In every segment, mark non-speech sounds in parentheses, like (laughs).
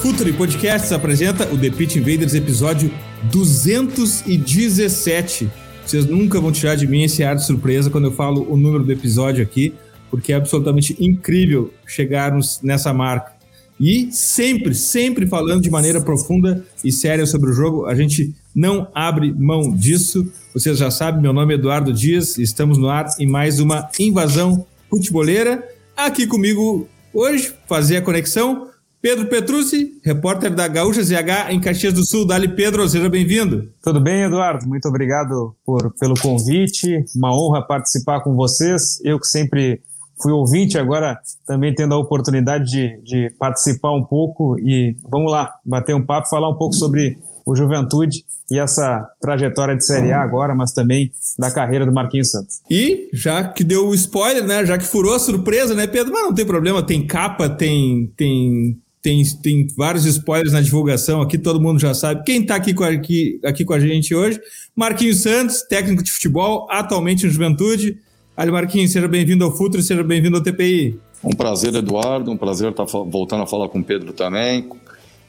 Futuri Podcasts apresenta o The Pitch Invaders episódio 217. Vocês nunca vão tirar de mim esse ar de surpresa quando eu falo o número do episódio aqui, porque é absolutamente incrível chegarmos nessa marca. E sempre, sempre falando de maneira profunda e séria sobre o jogo, a gente não abre mão disso. Vocês já sabem, meu nome é Eduardo Dias, estamos no ar em mais uma invasão futeboleira. Aqui comigo Hoje, fazer a conexão, Pedro Petrucci, repórter da Gaúcha ZH em Caxias do Sul. Dali, Pedro, seja bem-vindo. Tudo bem, Eduardo? Muito obrigado por, pelo convite. Uma honra participar com vocês. Eu que sempre fui ouvinte, agora também tendo a oportunidade de, de participar um pouco. E vamos lá, bater um papo, falar um pouco sobre o Juventude e essa trajetória de Série A agora, mas também da carreira do Marquinhos Santos. E já que deu o spoiler, né? Já que furou a surpresa, né, Pedro? Mas não tem problema, tem capa, tem tem tem, tem vários spoilers na divulgação aqui, todo mundo já sabe. Quem está aqui, com, aqui, aqui com a gente hoje? Marquinhos Santos, técnico de futebol, atualmente no Juventude. Ali, Marquinhos, seja bem-vindo ao Futuro, seja bem-vindo ao TPI. Um prazer, Eduardo, um prazer estar voltando a falar com o Pedro também,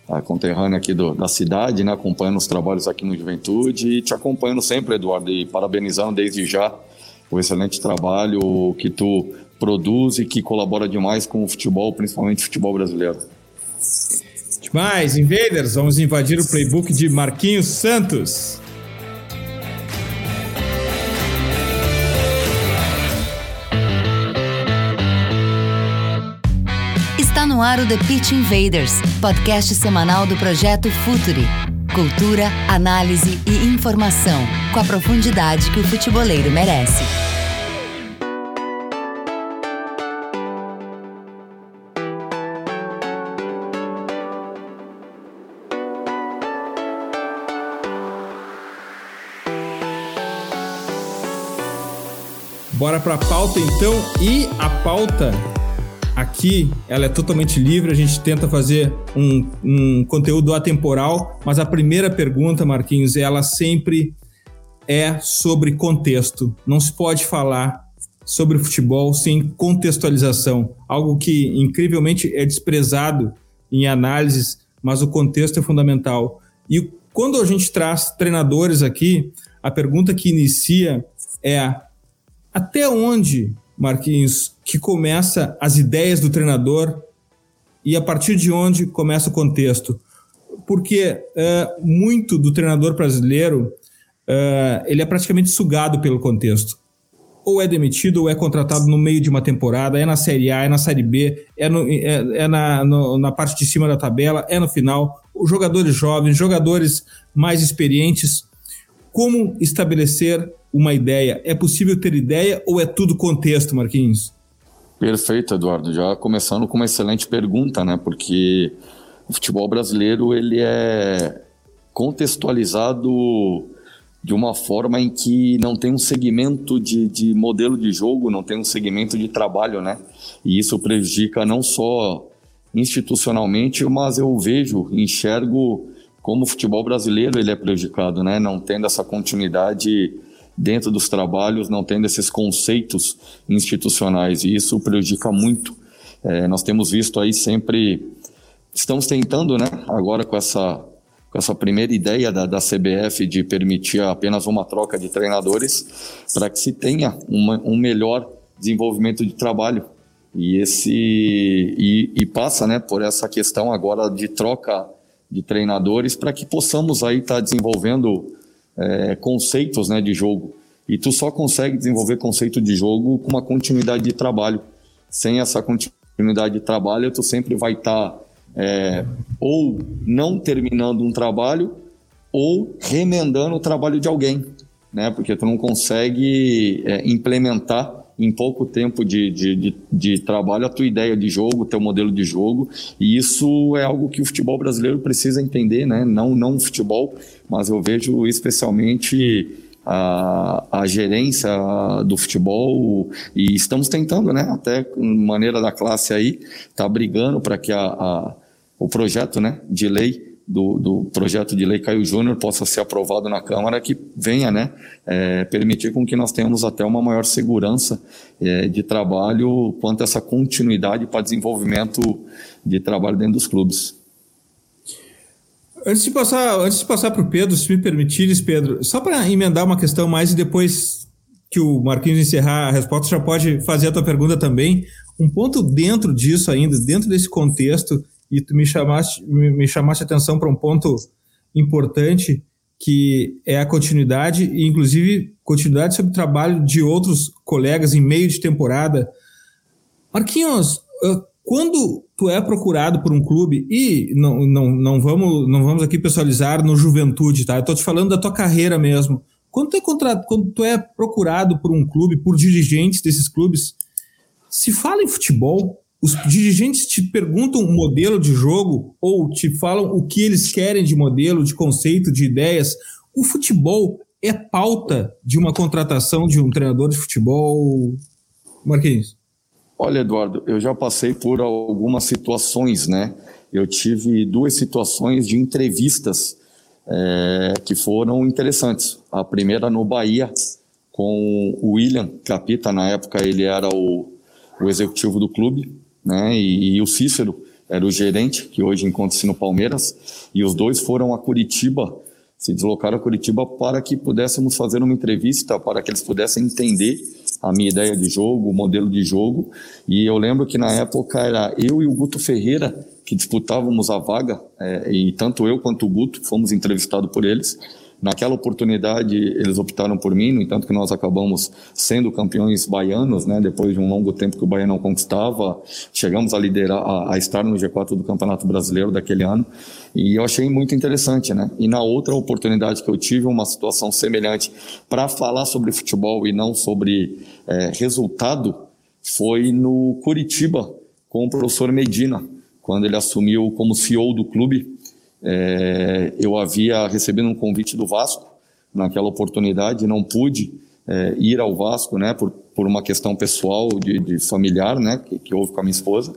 a conterrânea aqui do, da cidade, né, acompanhando os trabalhos aqui no Juventude e te acompanhando sempre, Eduardo, e parabenizando desde já o excelente trabalho que tu produz e que colabora demais com o futebol, principalmente o futebol brasileiro. Demais, Invaders, vamos invadir o playbook de Marquinhos Santos. Está no ar o The Pitch Invaders, podcast semanal do projeto Futuri. Cultura, análise e informação, com a profundidade que o futeboleiro merece. Bora para a pauta então, e a pauta aqui ela é totalmente livre, a gente tenta fazer um, um conteúdo atemporal, mas a primeira pergunta, Marquinhos, ela sempre é sobre contexto. Não se pode falar sobre futebol sem contextualização, algo que incrivelmente é desprezado em análises, mas o contexto é fundamental. E quando a gente traz treinadores aqui, a pergunta que inicia é até onde, Marquinhos, que começa as ideias do treinador e a partir de onde começa o contexto? Porque uh, muito do treinador brasileiro uh, ele é praticamente sugado pelo contexto. Ou é demitido ou é contratado no meio de uma temporada, é na Série A, é na Série B, é, no, é, é na, no, na parte de cima da tabela, é no final. Jogadores jovens, jogadores mais experientes. Como estabelecer uma ideia. É possível ter ideia ou é tudo contexto, Marquinhos? Perfeito, Eduardo. Já começando com uma excelente pergunta, né? Porque o futebol brasileiro ele é contextualizado de uma forma em que não tem um segmento de, de modelo de jogo, não tem um segmento de trabalho, né? E isso prejudica não só institucionalmente, mas eu vejo, enxergo como o futebol brasileiro ele é prejudicado, né? Não tendo essa continuidade dentro dos trabalhos, não tendo esses conceitos institucionais, e isso prejudica muito. É, nós temos visto aí sempre, estamos tentando, né, agora com essa, com essa primeira ideia da, da CBF de permitir apenas uma troca de treinadores, para que se tenha uma, um melhor desenvolvimento de trabalho. E, esse, e, e passa né, por essa questão agora de troca de treinadores para que possamos aí estar tá desenvolvendo é, conceitos né, de jogo. E tu só consegue desenvolver conceito de jogo com uma continuidade de trabalho. Sem essa continuidade de trabalho, tu sempre vai estar tá, é, ou não terminando um trabalho ou remendando o trabalho de alguém, né? Porque tu não consegue é, implementar em pouco tempo de, de, de, de, trabalho a tua ideia de jogo, teu modelo de jogo, e isso é algo que o futebol brasileiro precisa entender, né? Não, não o futebol, mas eu vejo especialmente a, a gerência do futebol e estamos tentando, né? Até maneira da classe aí, tá brigando para que a, a, o projeto, né, de lei do, do projeto de lei Caio Júnior possa ser aprovado na Câmara, que venha né, é, permitir com que nós tenhamos até uma maior segurança é, de trabalho quanto a essa continuidade para desenvolvimento de trabalho dentro dos clubes. Antes de passar, antes de passar para o Pedro, se me permitires, Pedro, só para emendar uma questão mais e depois que o Marquinhos encerrar a resposta, já pode fazer a tua pergunta também. Um ponto dentro disso ainda, dentro desse contexto, e tu me chamaste, me chamaste atenção para um ponto importante que é a continuidade e inclusive continuidade sobre o trabalho de outros colegas em meio de temporada. Marquinhos, quando tu é procurado por um clube e não, não, não vamos não vamos aqui pessoalizar no juventude, tá? Eu tô te falando da tua carreira mesmo. Quando tu é contratado, quando tu é procurado por um clube, por dirigentes desses clubes, se fala em futebol, os dirigentes te perguntam o modelo de jogo ou te falam o que eles querem de modelo, de conceito, de ideias. O futebol é pauta de uma contratação de um treinador de futebol, Marquinhos? Olha, Eduardo, eu já passei por algumas situações, né? Eu tive duas situações de entrevistas é, que foram interessantes. A primeira no Bahia, com o William Capita, na época ele era o, o executivo do clube, né? E, e, o Cícero era o gerente, que hoje encontra-se no Palmeiras, e os dois foram a Curitiba, se deslocaram a Curitiba para que pudéssemos fazer uma entrevista, para que eles pudessem entender a minha ideia de jogo, o modelo de jogo. E eu lembro que na época era eu e o Guto Ferreira que disputávamos a vaga, é, e tanto eu quanto o Guto fomos entrevistados por eles. Naquela oportunidade, eles optaram por mim, no entanto que nós acabamos sendo campeões baianos, né? Depois de um longo tempo que o Bahia não conquistava, chegamos a liderar, a, a estar no G4 do Campeonato Brasileiro daquele ano. E eu achei muito interessante, né? E na outra oportunidade que eu tive, uma situação semelhante para falar sobre futebol e não sobre é, resultado, foi no Curitiba, com o professor Medina, quando ele assumiu como CEO do clube é, eu havia recebido um convite do Vasco naquela oportunidade, não pude é, ir ao Vasco, né, por, por uma questão pessoal de, de familiar, né, que, que, houve com a minha esposa,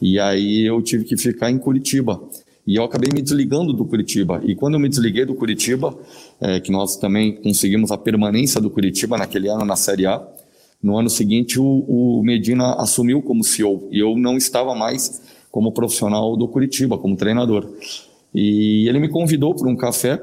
e aí eu tive que ficar em Curitiba. E eu acabei me desligando do Curitiba. E quando eu me desliguei do Curitiba, é, que nós também conseguimos a permanência do Curitiba naquele ano na Série A, no ano seguinte o, o Medina assumiu como CEO e eu não estava mais como profissional do Curitiba, como treinador. E ele me convidou para um café,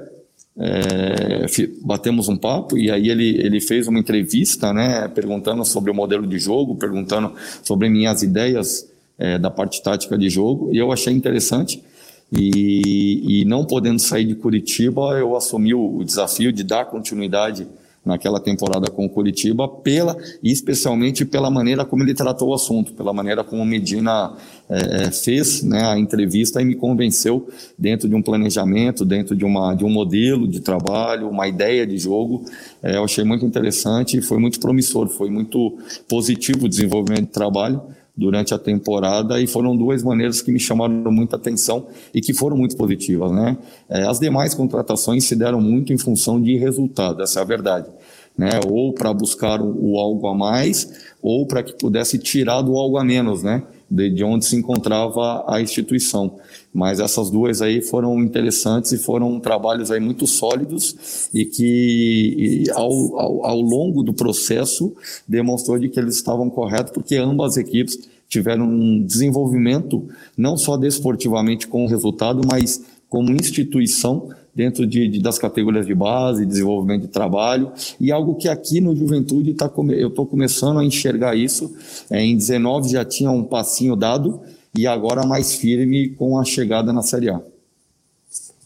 é, batemos um papo e aí ele, ele fez uma entrevista, né, perguntando sobre o modelo de jogo, perguntando sobre minhas ideias é, da parte tática de jogo, e eu achei interessante. E, e não podendo sair de Curitiba, eu assumi o, o desafio de dar continuidade naquela temporada com o Curitiba, pela, e especialmente pela maneira como ele tratou o assunto, pela maneira como Medina é, fez né, a entrevista e me convenceu dentro de um planejamento, dentro de, uma, de um modelo de trabalho, uma ideia de jogo. É, eu achei muito interessante e foi muito promissor, foi muito positivo o desenvolvimento de trabalho durante a temporada e foram duas maneiras que me chamaram muita atenção e que foram muito positivas, né? É, as demais contratações se deram muito em função de resultado, essa é a verdade, né? Ou para buscar o, o, algo a mais, ou para que pudesse tirar do algo a menos, né? De, de onde se encontrava a instituição. Mas essas duas aí foram interessantes e foram trabalhos aí muito sólidos e que e ao, ao, ao, longo do processo demonstrou de que eles estavam corretos, porque ambas as equipes tiveram um desenvolvimento não só desportivamente com o resultado, mas como instituição dentro de, de, das categorias de base, desenvolvimento de trabalho, e algo que aqui no Juventude tá, eu estou começando a enxergar isso. É, em 19 já tinha um passinho dado, e agora mais firme com a chegada na Série A.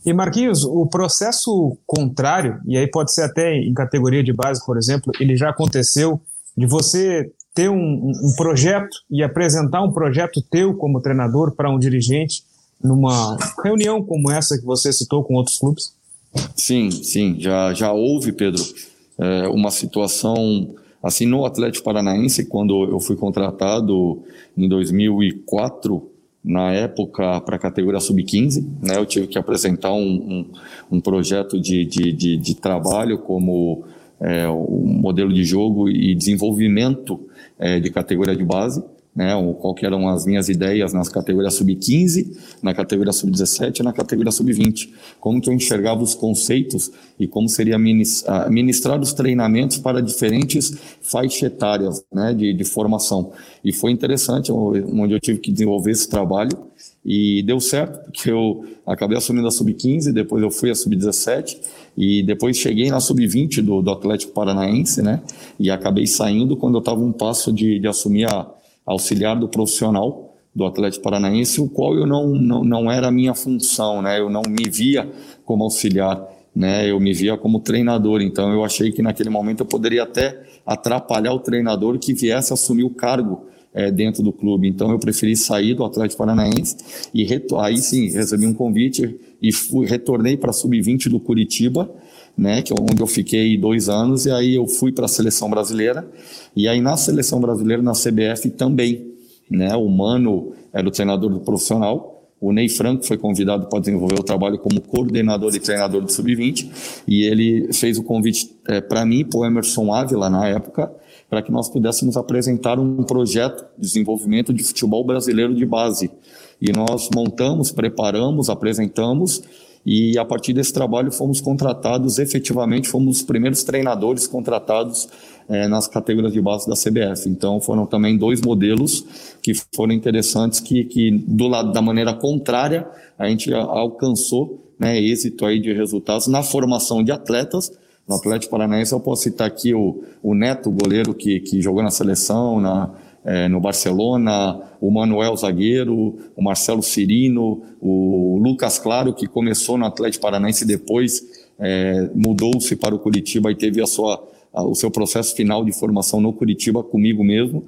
E Marquinhos, o processo contrário, e aí pode ser até em categoria de base, por exemplo, ele já aconteceu de você ter um, um projeto e apresentar um projeto teu como treinador para um dirigente numa reunião como essa que você citou com outros clubes? Sim, sim, já, já houve, Pedro, é, uma situação Assim, no Atlético Paranaense, quando eu fui contratado em 2004, na época para a categoria sub-15, né, eu tive que apresentar um, um, um projeto de, de, de, de, trabalho como é, um modelo de jogo e desenvolvimento é, de categoria de base né, qual eram as minhas ideias nas categorias sub-15, na categoria sub-17 e na categoria sub-20. Como que eu enxergava os conceitos e como seria ministrar os treinamentos para diferentes faixas etárias né, de, de formação. E foi interessante, onde eu tive que desenvolver esse trabalho e deu certo, porque eu acabei assumindo a sub-15, depois eu fui a sub-17 e depois cheguei na sub-20 do, do Atlético Paranaense, né? E acabei saindo quando eu estava um passo de, de assumir a auxiliar do profissional do Atlético Paranaense, o qual eu não, não, não era a minha função, né? Eu não me via como auxiliar, né? Eu me via como treinador, então eu achei que naquele momento eu poderia até atrapalhar o treinador que viesse assumir o cargo é, dentro do clube. Então eu preferi sair do Atlético Paranaense e aí sim recebi um convite e fui, retornei para a sub-20 do Curitiba né, que é onde eu fiquei dois anos, e aí eu fui para a seleção brasileira, e aí na seleção brasileira, na CBF também, né, o Mano era o treinador do profissional, o Ney Franco foi convidado para desenvolver o trabalho como coordenador e treinador do Sub-20, e ele fez o convite é, para mim, para o Emerson Ávila, na época, para que nós pudéssemos apresentar um projeto de desenvolvimento de futebol brasileiro de base. E nós montamos, preparamos, apresentamos, e a partir desse trabalho fomos contratados, efetivamente fomos os primeiros treinadores contratados é, nas categorias de base da CBF. Então foram também dois modelos que foram interessantes, que, que do lado da maneira contrária a gente alcançou né, êxito aí de resultados na formação de atletas. No Atlético Paranaense eu posso citar aqui o, o Neto, goleiro que, que jogou na seleção, na, é, no Barcelona, o Manuel Zagueiro, o Marcelo Cirino, o Lucas Claro, que começou no Atlético Paranaense e depois é, mudou-se para o Curitiba e teve a sua, a, o seu processo final de formação no Curitiba comigo mesmo.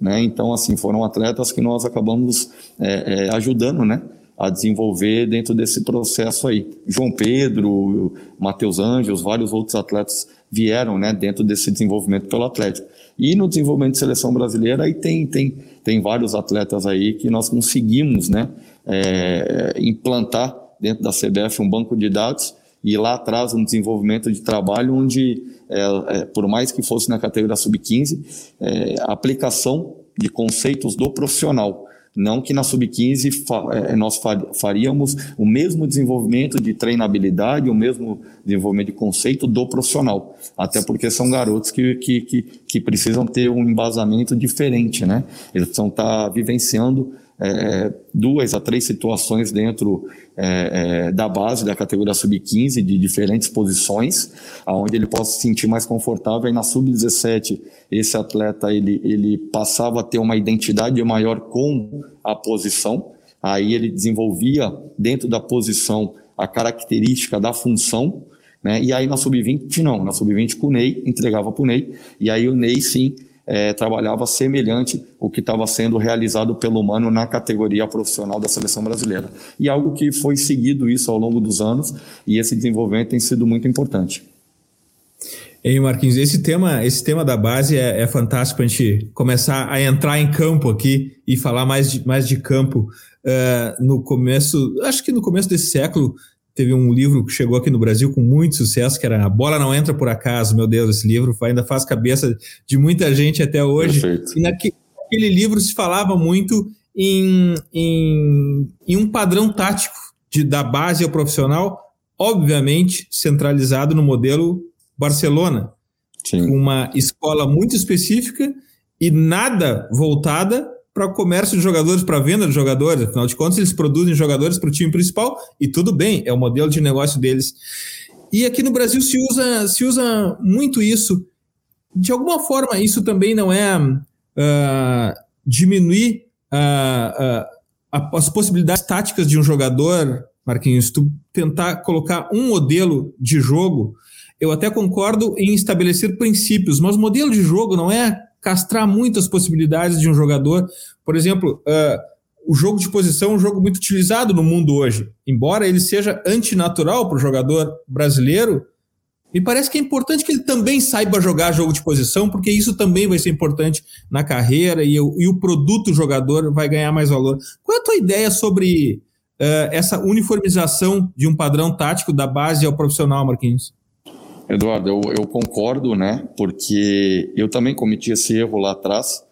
Né? Então, assim, foram atletas que nós acabamos é, é ajudando, né? a desenvolver dentro desse processo aí. João Pedro, Matheus Anjos, vários outros atletas vieram né, dentro desse desenvolvimento pelo Atlético. E no desenvolvimento de seleção brasileira, aí tem, tem, tem vários atletas aí que nós conseguimos né, é, implantar dentro da CBF um banco de dados e lá atrás um desenvolvimento de trabalho onde, é, é, por mais que fosse na categoria sub-15, é, aplicação de conceitos do profissional. Não que na sub-15 é, nós faríamos o mesmo desenvolvimento de treinabilidade, o mesmo desenvolvimento de conceito do profissional. Até porque são garotos que, que, que, que precisam ter um embasamento diferente, né? Eles precisam estar vivenciando é, duas a três situações dentro é, é, da base da categoria sub-15 de diferentes posições, aonde ele possa se sentir mais confortável. E na sub-17 esse atleta ele, ele passava a ter uma identidade maior com a posição. Aí ele desenvolvia dentro da posição a característica da função, né? E aí na sub-20 não, na sub-20 com o Ney entregava para o Ney e aí o Ney sim é, trabalhava semelhante o que estava sendo realizado pelo Mano na categoria profissional da seleção brasileira. E algo que foi seguido isso ao longo dos anos e esse desenvolvimento tem sido muito importante. Ei, Marquinhos, esse tema, esse tema da base é, é fantástico para a gente começar a entrar em campo aqui e falar mais de, mais de campo. Uh, no começo, acho que no começo desse século, teve um livro que chegou aqui no Brasil com muito sucesso, que era A Bola Não Entra Por Acaso. Meu Deus, esse livro ainda faz cabeça de muita gente até hoje. Perfeito. E naquele livro se falava muito em, em, em um padrão tático de, da base ao profissional, obviamente centralizado no modelo Barcelona, Sim. uma escola muito específica e nada voltada para o comércio de jogadores, para venda de jogadores. Afinal de contas, eles produzem jogadores para o time principal e tudo bem, é o modelo de negócio deles. E aqui no Brasil se usa, se usa muito isso. De alguma forma, isso também não é uh, diminuir uh, uh, as possibilidades táticas de um jogador, Marquinhos, tu tentar colocar um modelo de jogo. Eu até concordo em estabelecer princípios, mas modelo de jogo não é castrar muitas possibilidades de um jogador. Por exemplo, uh, o jogo de posição é um jogo muito utilizado no mundo hoje. Embora ele seja antinatural para o jogador brasileiro, Me parece que é importante que ele também saiba jogar jogo de posição, porque isso também vai ser importante na carreira e, o, e o produto jogador vai ganhar mais valor. Qual é a tua ideia sobre uh, essa uniformização de um padrão tático da base ao profissional, Marquinhos? Eduardo, eu, eu concordo, né? Porque eu também cometi esse erro lá atrás.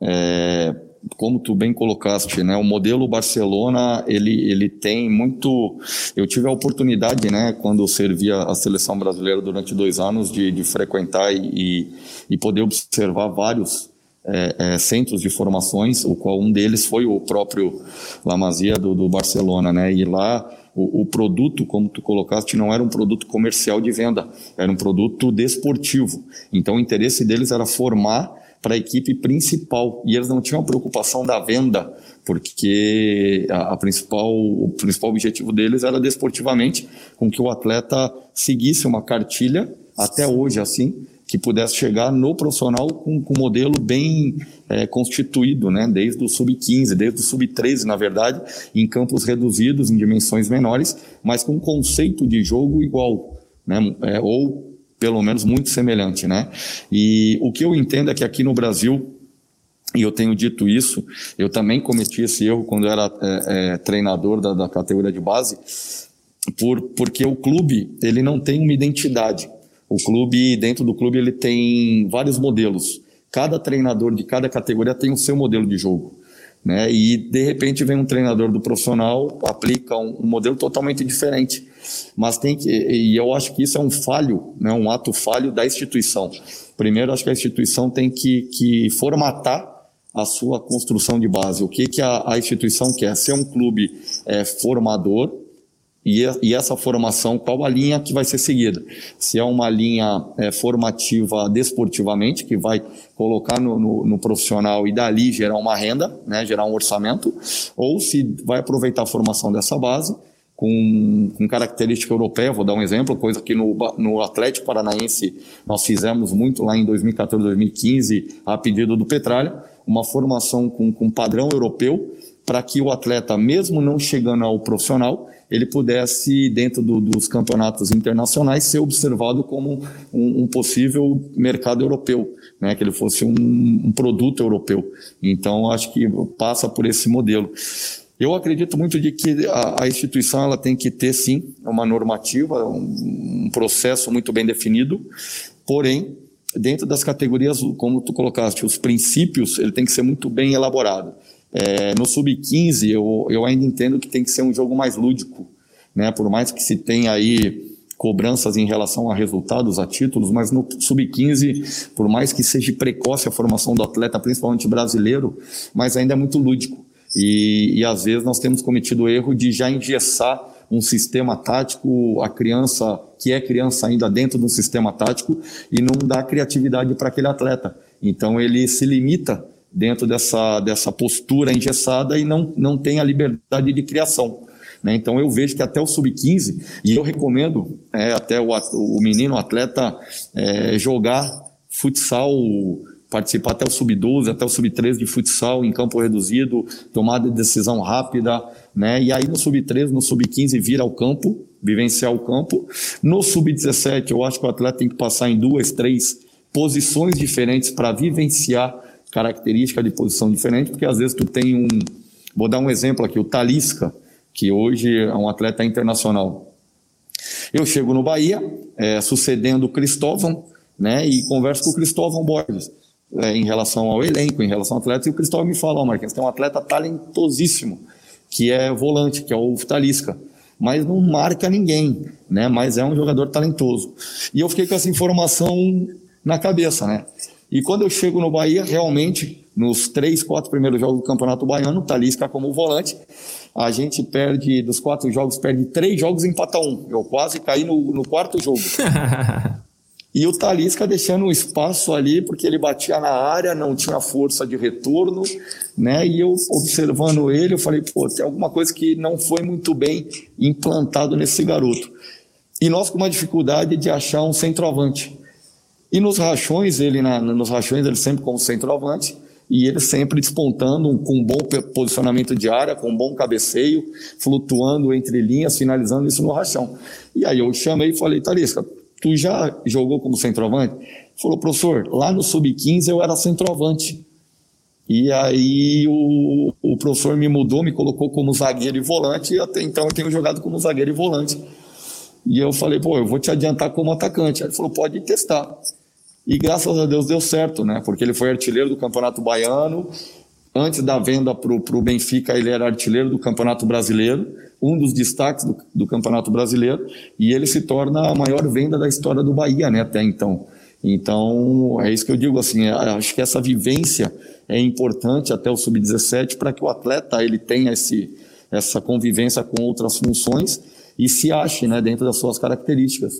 É, como tu bem colocaste, né, o modelo Barcelona, ele, ele tem muito... Eu tive a oportunidade, né, quando servia a seleção brasileira durante dois anos, de, de frequentar e, e poder observar vários é, é, centros de formações, o qual um deles foi o próprio La Masia do, do Barcelona, né, e lá o, o, produto, como tu colocaste, não era um produto comercial de venda, era um produto desportivo. Então o interesse deles era formar para a equipe principal e eles não tinham preocupação da venda, porque a, a, principal, o principal objetivo deles era desportivamente com que o atleta seguisse uma cartilha, até hoje assim, que pudesse chegar no profissional com, com um modelo bem é, constituído, né? desde o sub-15, desde o sub-13, na verdade, em campos reduzidos, em dimensões menores, mas com um conceito de jogo igual, né? É, ou pelo menos muito semelhante, né? E o que eu entendo é que aqui no Brasil e eu tenho dito isso, eu também cometi esse erro quando era é, é, treinador da, da, categoria de base, por, porque o clube ele não tem uma identidade. O clube dentro do clube ele tem vários modelos. Cada treinador de cada categoria tem o seu modelo de jogo. Né? E de repente vem um treinador do profissional, aplica um, um, modelo totalmente diferente. Mas tem que, e eu acho que isso é um falho, né? um ato falho da instituição. Primeiro, acho que a instituição tem que, que formatar a sua construção de base. O que, que a, a instituição quer? Ser um clube é, formador, e, e, essa formação, qual a linha que vai ser seguida? Se é uma linha é, formativa desportivamente, que vai colocar no, no, no, profissional e dali gerar uma renda, né, gerar um orçamento, ou se vai aproveitar a formação dessa base com, com característica europeia, vou dar um exemplo, coisa que no, no Atlético Paranaense nós fizemos muito lá em 2014, 2015, a pedido do Petralha, uma formação com, com padrão europeu, para que o atleta, mesmo não chegando ao profissional, ele pudesse, dentro do, dos campeonatos internacionais, ser observado como um, um possível mercado europeu, né? que ele fosse um, um produto europeu. Então, acho que passa por esse modelo. Eu acredito muito de que a, a, instituição ela tem que ter sim uma normativa, um, um, processo muito bem definido, porém dentro das categorias, como tu colocaste, os princípios ele tem que ser muito bem elaborado. É, no sub-15, eu, eu ainda entendo que tem que ser um jogo mais lúdico, né? Por mais que se tenha aí cobranças em relação a resultados, a títulos, mas no sub-15, por mais que seja precoce a formação do atleta, principalmente brasileiro, mas ainda é muito lúdico. E, e às vezes nós temos cometido o erro de já engessar um sistema tático, a criança que é criança ainda dentro de um sistema tático e não dá criatividade para aquele atleta. Então ele se limita dentro dessa, dessa postura engessada e não, não tem a liberdade de criação. Né? Então eu vejo que até o sub-15, e eu recomendo é, até o, o menino, o atleta, é, jogar futsal, participar até o sub-12, até o sub-13 de futsal em campo reduzido, tomada de decisão rápida, né? E aí no sub-13, no sub-15 vir ao campo, vivenciar o campo. No sub-17, eu acho que o atleta tem que passar em duas, três posições diferentes para vivenciar característica de posição diferente, porque às vezes tu tem um. Vou dar um exemplo aqui, o Talisca, que hoje é um atleta internacional. Eu chego no Bahia, é, sucedendo o Cristóvão, né, e converso com o Cristóvão Borges é, em relação ao elenco, em relação ao atleta, e o Cristóvão me fala, ó, oh, Marquinhos, tem um atleta talentosíssimo, que é volante, que é o Talisca, mas não marca ninguém, né, mas é um jogador talentoso. E eu fiquei com essa informação na cabeça, né. E quando eu chego no Bahia, realmente, nos três, quatro primeiros jogos do Campeonato Baiano, Talisca como volante, a gente perde, dos quatro jogos, perde três jogos e empata um. Eu quase caí no, no quarto jogo. (laughs) e o Talisca deixando um espaço ali, porque ele batia na área, não tinha força de retorno, né? E eu observando ele, eu falei, pô, tem alguma coisa que não foi muito bem implantado nesse garoto. E nós com uma dificuldade de achar um centroavante. E nos rachões, ele na, nos rachões, ele sempre como centroavante, e ele sempre despontando com um bom posicionamento de área, com um bom cabeceio, flutuando entre linhas, finalizando isso no rachão. E aí eu chamei e falei, Tarisca, tu já jogou como centroavante? Falou, professor, lá no sub-15 eu era centroavante. E aí o, o professor me mudou, me colocou como zagueiro e volante, e até então eu tenho jogado como zagueiro e volante. E eu falei, pô, eu vou te adiantar como atacante. Aí ele falou, pode testar. E graças a Deus deu certo, né? Porque ele foi artilheiro do Campeonato Baiano. Antes da venda para o Benfica, ele era artilheiro do Campeonato Brasileiro, um dos destaques do, do Campeonato Brasileiro, e ele se torna a maior venda da história do Bahia, né? Até então. Então, é isso que eu digo, assim, é, acho que essa vivência é importante até o sub-17 para que o atleta ele tenha esse, essa convivência com outras funções e se ache né, dentro das suas características.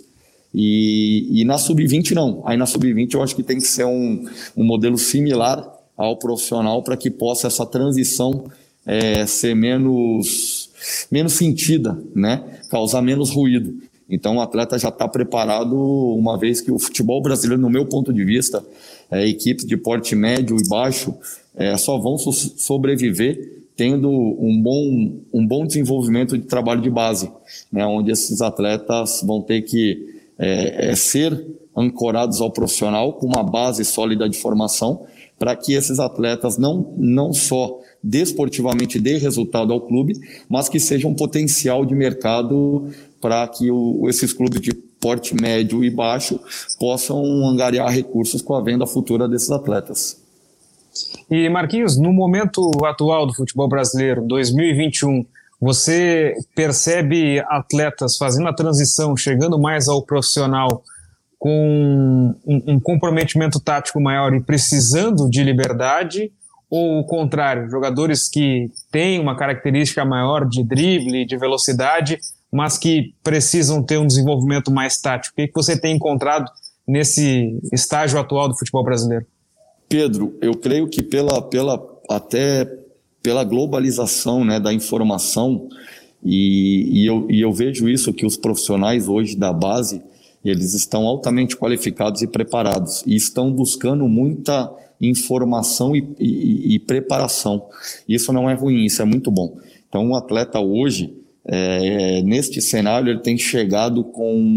E, e na sub-20 não. Aí na sub-20 eu acho que tem que ser um, um modelo similar ao profissional para que possa essa transição é, ser menos, menos sentida, né? causar menos ruído. Então o atleta já está preparado, uma vez que o futebol brasileiro, no meu ponto de vista, é, equipes de porte médio e baixo é, só vão so sobreviver tendo um bom, um bom desenvolvimento de trabalho de base, né, onde esses atletas vão ter que é, é, ser ancorados ao profissional com uma base sólida de formação, para que esses atletas não, não só desportivamente dê resultado ao clube, mas que seja um potencial de mercado para que o, esses clubes de porte médio e baixo possam angariar recursos com a venda futura desses atletas. E Marquinhos, no momento atual do futebol brasileiro, 2021, você percebe atletas fazendo a transição, chegando mais ao profissional, com um, um comprometimento tático maior e precisando de liberdade? Ou o contrário, jogadores que têm uma característica maior de drible, de velocidade, mas que precisam ter um desenvolvimento mais tático? O que, que você tem encontrado nesse estágio atual do futebol brasileiro? Pedro, eu creio que pela, pela até pela globalização né, da informação, e, e, eu, e eu vejo isso que os profissionais hoje da base, eles estão altamente qualificados e preparados, e estão buscando muita informação e, e, e preparação. Isso não é ruim, isso é muito bom. Então, um atleta hoje, é, neste cenário, ele tem chegado com,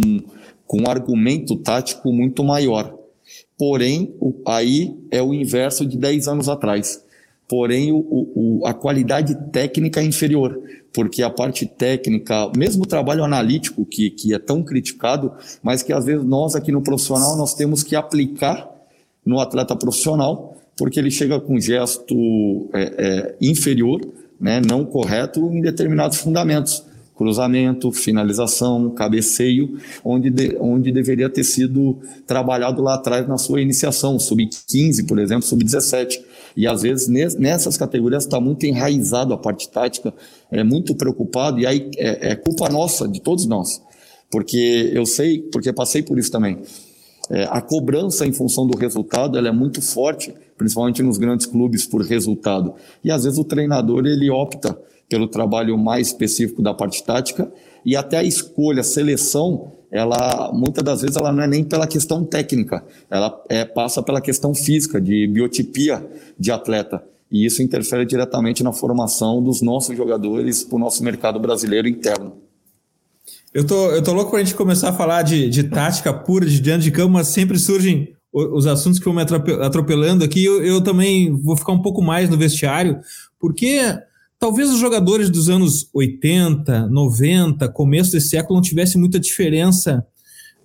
com um argumento tático muito maior porém, o, aí é o inverso de 10 anos atrás. Porém, o, o, a qualidade técnica é inferior, porque a parte técnica, mesmo o trabalho analítico, que, que é tão criticado, mas que às vezes nós aqui no profissional nós temos que aplicar no atleta profissional, porque ele chega com gesto é, é, inferior, né, não correto em determinados fundamentos cruzamento, finalização, cabeceio, onde, de, onde deveria ter sido trabalhado lá atrás na sua iniciação, sub-15, por exemplo, sub-17. E às vezes nessas categorias está muito enraizado a parte tática, é muito preocupado, e aí é, é culpa nossa, de todos nós. Porque eu sei, porque passei por isso também. É, a cobrança em função do resultado ela é muito forte, principalmente nos grandes clubes, por resultado. E às vezes o treinador ele opta pelo trabalho mais específico da parte tática e até a escolha, a seleção, ela muitas das vezes ela não é nem pela questão técnica, ela é, passa pela questão física, de biotipia de atleta. E isso interfere diretamente na formação dos nossos jogadores para o nosso mercado brasileiro interno. Eu tô, eu tô louco para a gente começar a falar de, de tática pura, de diante de campo, mas sempre surgem os assuntos que vão me atropelando aqui. Eu, eu também vou ficar um pouco mais no vestiário, porque Talvez os jogadores dos anos 80, 90, começo desse século não tivessem muita diferença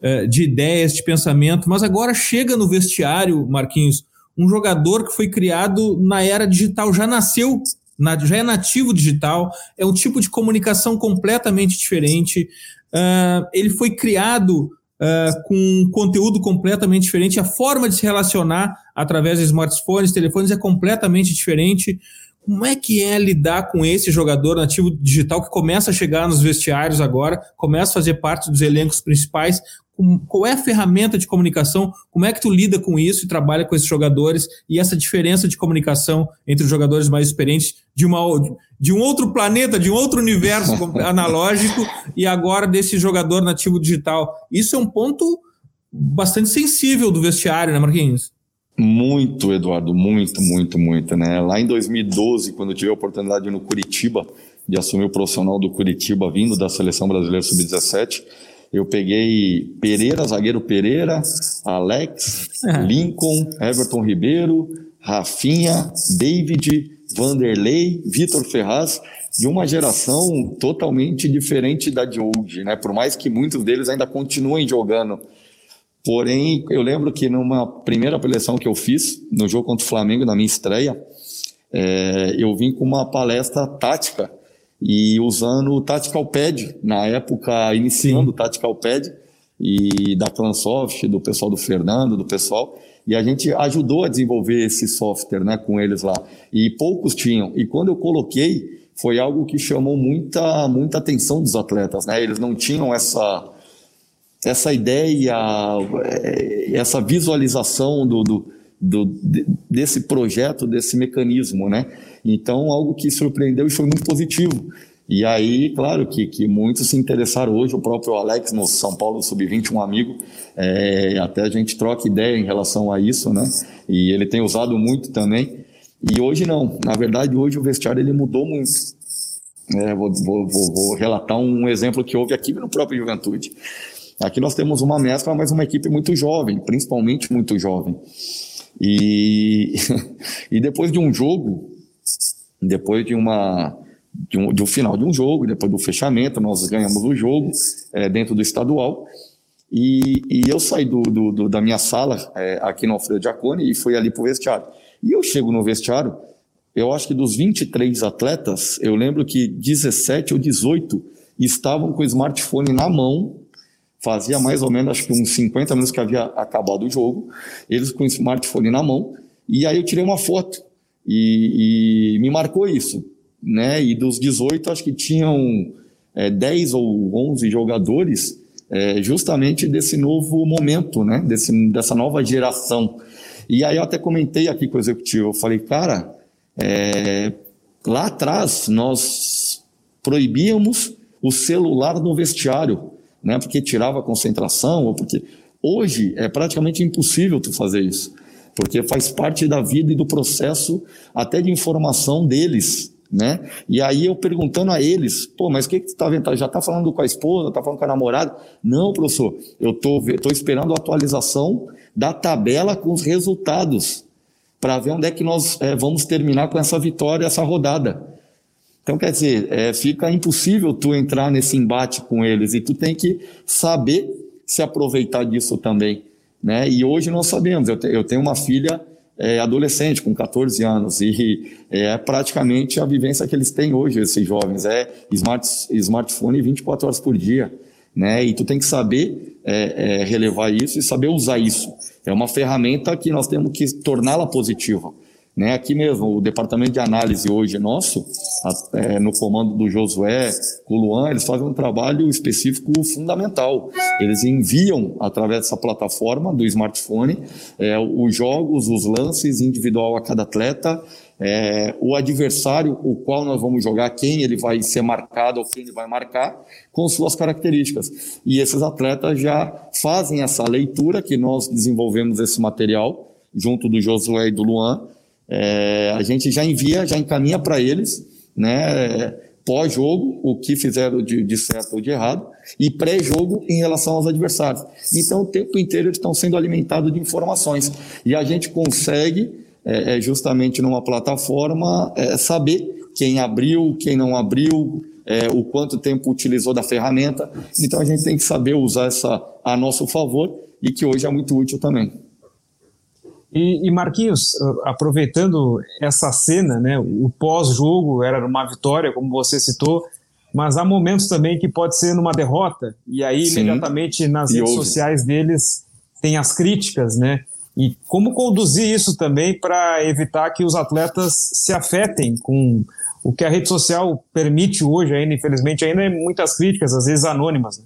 uh, de ideias, de pensamento, mas agora chega no vestiário, Marquinhos, um jogador que foi criado na era digital, já nasceu, na, já é nativo digital, é um tipo de comunicação completamente diferente. Uh, ele foi criado uh, com um conteúdo completamente diferente, a forma de se relacionar através de smartphones, telefones é completamente diferente. Como é que é lidar com esse jogador nativo digital que começa a chegar nos vestiários agora, começa a fazer parte dos elencos principais? Qual é a ferramenta de comunicação? Como é que tu lida com isso e trabalha com esses jogadores e essa diferença de comunicação entre os jogadores mais experientes de, uma, de um outro planeta, de um outro universo (laughs) analógico e agora desse jogador nativo digital? Isso é um ponto bastante sensível do vestiário, né, Marquinhos? Muito, Eduardo, muito, muito, muito, né? Lá em 2012, quando eu tive a oportunidade no Curitiba, de assumir o profissional do Curitiba vindo da seleção brasileira sub-17, Eu peguei Pereira, zagueiro Pereira, Alex, Lincoln, Everton Ribeiro, Rafinha, David, Vanderlei, Vitor Ferraz, de uma geração totalmente diferente da de hoje, né? Por mais que muitos deles ainda continuem jogando. Porém, eu lembro que numa primeira preleção que eu fiz, no jogo contra o Flamengo, na minha estreia, é, eu vim com uma palestra tática e usando o Tactical Pad, na época iniciando Sim. o Tactical Pad, e da Clansoft, do pessoal do Fernando, do pessoal, e a gente ajudou a desenvolver esse software né, com eles lá. E poucos tinham. E quando eu coloquei, foi algo que chamou muita, muita atenção dos atletas. Né? Eles não tinham essa, essa ideia, eh, essa visualização do, do, do, desse projeto, desse mecanismo. Né? Então, algo que surpreendeu e foi muito positivo. E aí, claro que, que muitos se interessaram hoje, o próprio Alex no São Paulo Sub-20, um amigo, é, até a gente troca ideia em relação a isso, né? E ele tem usado muito também. E hoje não, na verdade hoje o vestiário ele mudou muito. É, vou, vou, vou, vou, relatar um exemplo que houve aqui no próprio Juventude. Aqui nós temos uma mescla, mas uma equipe muito jovem, principalmente muito jovem. E, (laughs) e depois de um jogo, depois de uma de um, de um, final de um jogo, depois do fechamento, nós ganhamos o jogo é, dentro do estadual. E, e eu saí do, do, do, da minha sala é, aqui no Alfredo Giacone e fui ali para o vestiário. E eu chego no vestiário, eu acho que dos 23 atletas, eu lembro que 17 ou 18 estavam com o smartphone na mão. Fazia mais ou menos, acho que uns 50 minutos que havia acabado o jogo, eles com o smartphone na mão. E aí eu tirei uma foto e, e me marcou isso né? E dos 18, acho que tinham é, 10 ou 11 jogadores é, justamente desse novo momento, né? Desse, dessa nova geração. E aí eu até comentei aqui com o executivo, eu falei, cara, é, lá atrás nós proibíamos o celular no vestiário, né? Porque tirava a concentração, ou porque hoje é praticamente impossível tu fazer isso, porque faz parte da vida e do processo até de informação deles, né? E aí eu perguntando a eles, pô, mas o que que tu tá vendo? Já tá falando com a esposa, tá falando com a namorada? Não, professor, eu tô, tô esperando a atualização da tabela com os resultados para ver onde é que nós é, vamos terminar com essa vitória, essa rodada. Então, quer dizer, é, fica impossível tu entrar nesse embate com eles e tu tem que saber se aproveitar disso também, né? E hoje nós sabemos, eu, te, eu tenho uma filha é, adolescente, com 14 anos, e é praticamente a vivência que eles têm hoje, esses jovens, é smart, smartphone 24 horas por dia, né? E tu tem que saber é, é, relevar isso e saber usar isso. É uma ferramenta que nós temos que torná-la positiva. Né? Aqui mesmo, o departamento de análise hoje nosso, é, no comando do Josué, com o Luan, eles fazem um trabalho específico fundamental. Eles enviam, através dessa plataforma do smartphone, é, os jogos, os lances individual a cada atleta, é, o adversário, o qual nós vamos jogar, quem ele vai ser marcado ou quem ele vai marcar, com suas características. E esses atletas já fazem essa leitura que nós desenvolvemos esse material junto do Josué e do Luan é, a gente já envia, já encaminha para eles, né, pós-jogo, o que fizeram de, de, certo ou de errado, e pré-jogo em relação aos adversários. Então, o tempo inteiro eles estão sendo alimentados de informações. E a gente consegue, é, é justamente numa plataforma, é, saber quem abriu, quem não abriu, é, o quanto tempo utilizou da ferramenta. Então, a gente tem que saber usar essa a nosso favor e que hoje é muito útil também. E, e, Marquinhos, ah, aproveitando essa cena, né, o pós-jogo era uma vitória, como você citou, mas há momentos também que pode ser numa derrota, e aí Sim. imediatamente nas redes sociais deles tem as críticas, né? E como conduzir isso também para evitar que os atletas se afetem com o que a rede social permite hoje, ainda, infelizmente, ainda é muitas críticas, às vezes anônimas. Né?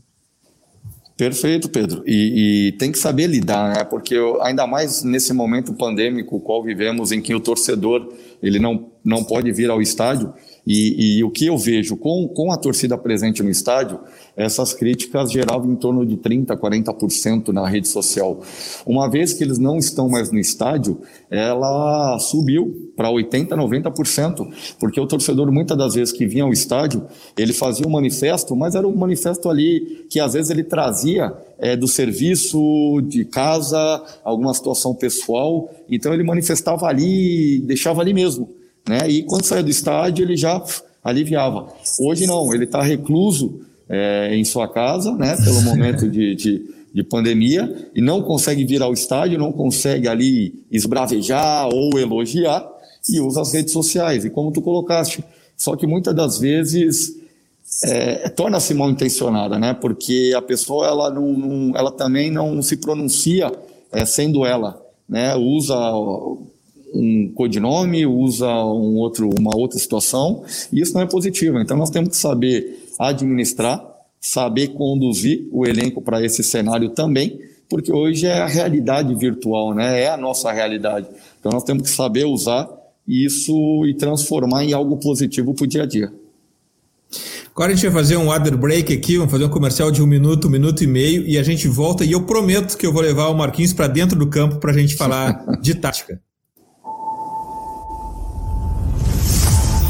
Perfeito, Pedro. E, e, tem que saber lidar, né? Porque eu, ainda mais nesse momento pandêmico qual vivemos, em que o torcedor ele não, não pode vir ao estádio, E, e, o que eu vejo com, com a torcida presente no estádio, essas críticas geravam em torno de 30%, 40% na rede social. Uma vez que eles não estão mais no estádio, ela subiu para 80%, 90%, porque o torcedor, muitas das vezes que vinha ao estádio, ele fazia um manifesto, mas era um manifesto ali que às vezes ele trazia é, do serviço, de casa, alguma situação pessoal, então ele manifestava ali, deixava ali mesmo né? E quando saía do estádio, ele já aliviava. Hoje não, ele está recluso é, em sua casa, né? Pelo momento de, de, de, pandemia, e não consegue vir ao estádio, não consegue ali esbravejar ou elogiar, e usa as redes sociais. E como tu colocaste, só que muitas das vezes é, torna-se mal intencionada, né? Porque a pessoa ela não, não ela também não se pronuncia é, sendo ela, né? Usa um codinome, usa um outro, uma outra situação, e isso não é positivo. Então nós temos que saber administrar, saber conduzir o elenco para esse cenário também, porque hoje é a realidade virtual, né? é a nossa realidade. Então nós temos que saber usar isso e transformar em algo positivo para o dia a dia. Agora a gente vai fazer um water break aqui, vamos fazer um comercial de um minuto, um minuto e meio, e a gente volta. E eu prometo que eu vou levar o Marquinhos para dentro do campo para a gente falar (laughs) de tática.